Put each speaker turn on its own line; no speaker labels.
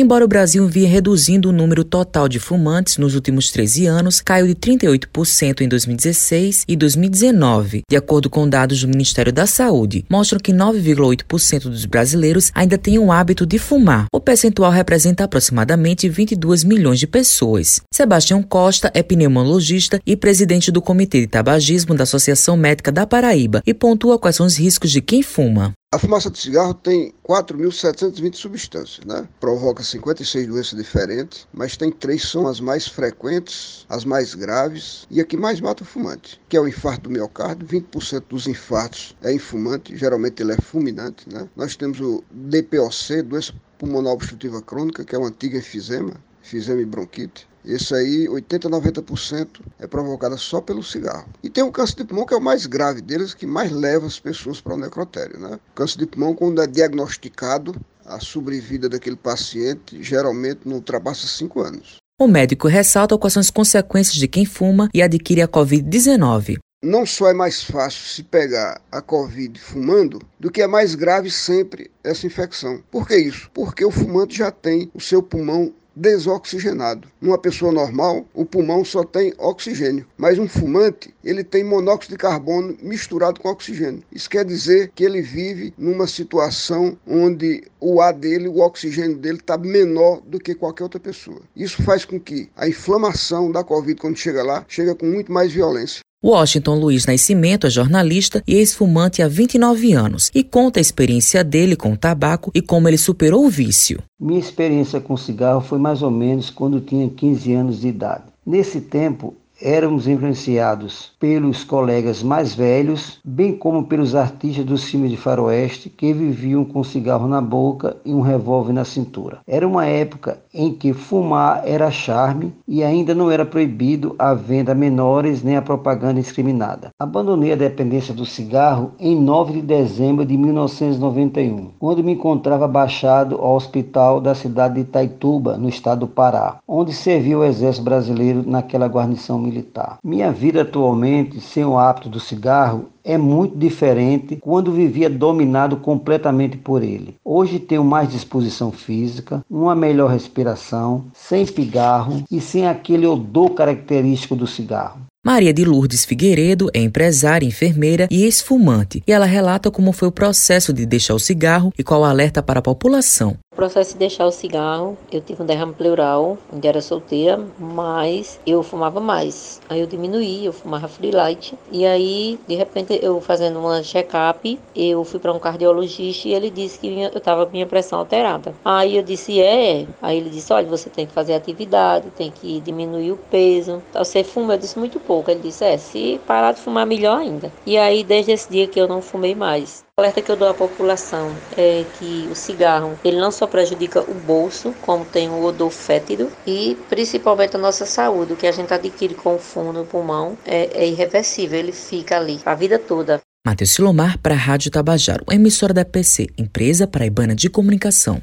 Embora o Brasil vinha reduzindo o número total de fumantes nos últimos 13 anos, caiu de 38% em 2016 e 2019, de acordo com dados do Ministério da Saúde, mostram que 9,8% dos brasileiros ainda têm o hábito de fumar. O percentual representa aproximadamente 22 milhões de pessoas. Sebastião Costa é pneumologista e presidente do Comitê de Tabagismo da Associação Médica da Paraíba e pontua quais são os riscos de quem fuma.
A fumaça de cigarro tem 4.720 substâncias, né? Provoca 56 doenças diferentes, mas tem três são as mais frequentes, as mais graves e a que mais mata o fumante, que é o infarto do miocárdio. 20% dos infartos é em fumante, geralmente ele é fulminante, né? Nós temos o DPOC, doença pulmonar obstrutiva crônica, que é uma antiga enfisema, enfisema e bronquite. Esse aí, 80 a 90% é provocada só pelo cigarro. E tem o câncer de pulmão, que é o mais grave deles, que mais leva as pessoas para o necrotério. Né? O câncer de pulmão, quando é diagnosticado, a sobrevida daquele paciente geralmente não ultrapassa 5 anos.
O médico ressalta quais são as consequências de quem fuma e adquire a Covid-19.
Não só é mais fácil se pegar a Covid fumando, do que é mais grave sempre essa infecção. Por que isso? Porque o fumante já tem o seu pulmão desoxigenado. Numa pessoa normal, o pulmão só tem oxigênio, mas um fumante, ele tem monóxido de carbono misturado com oxigênio. Isso quer dizer que ele vive numa situação onde o ar dele, o oxigênio dele está menor do que qualquer outra pessoa. Isso faz com que a inflamação da Covid, quando chega lá, chega com muito mais violência.
Washington Luiz Nascimento é jornalista e ex-fumante há 29 anos e conta a experiência dele com o tabaco e como ele superou o vício.
Minha experiência com cigarro foi mais ou menos quando tinha 15 anos de idade. Nesse tempo, éramos influenciados pelos colegas mais velhos, bem como pelos artistas dos filmes de faroeste que viviam com um cigarro na boca e um revólver na cintura. Era uma época em que fumar era charme e ainda não era proibido a venda a menores nem a propaganda indiscriminada. Abandonei a dependência do cigarro em 9 de dezembro de 1991, quando me encontrava baixado ao hospital da cidade de Itaituba, no estado do Pará, onde serviu o exército brasileiro naquela guarnição militar. Minha vida atualmente, sem o hábito do cigarro, é muito diferente quando vivia dominado completamente por ele. Hoje tenho mais disposição física, uma melhor respiração, sem pigarro e sem aquele odor característico do cigarro.
Maria de Lourdes Figueiredo é empresária, enfermeira e esfumante, e ela relata como foi o processo de deixar o cigarro e qual alerta para a população
processo de deixar o cigarro, eu tive um derrame pleural, ainda era solteira, mas eu fumava mais. Aí eu diminuí, eu fumava free light. E aí, de repente, eu fazendo uma check-up, eu fui para um cardiologista e ele disse que eu tava com minha pressão alterada. Aí eu disse, é. Aí ele disse, olha, você tem que fazer atividade, tem que diminuir o peso. Você fuma? Eu disse, muito pouco. Ele disse, é, se parar de fumar, melhor ainda. E aí, desde esse dia que eu não fumei mais. O alerta que eu dou à população é que o cigarro ele não só prejudica o bolso, como tem o odor fétido, e principalmente a nossa saúde, o que a gente adquire com o fumo no pulmão é, é irreversível, ele fica ali a vida toda.
Matheus Silomar para a Rádio Tabajaro, emissora da PC, empresa paraibana de comunicação.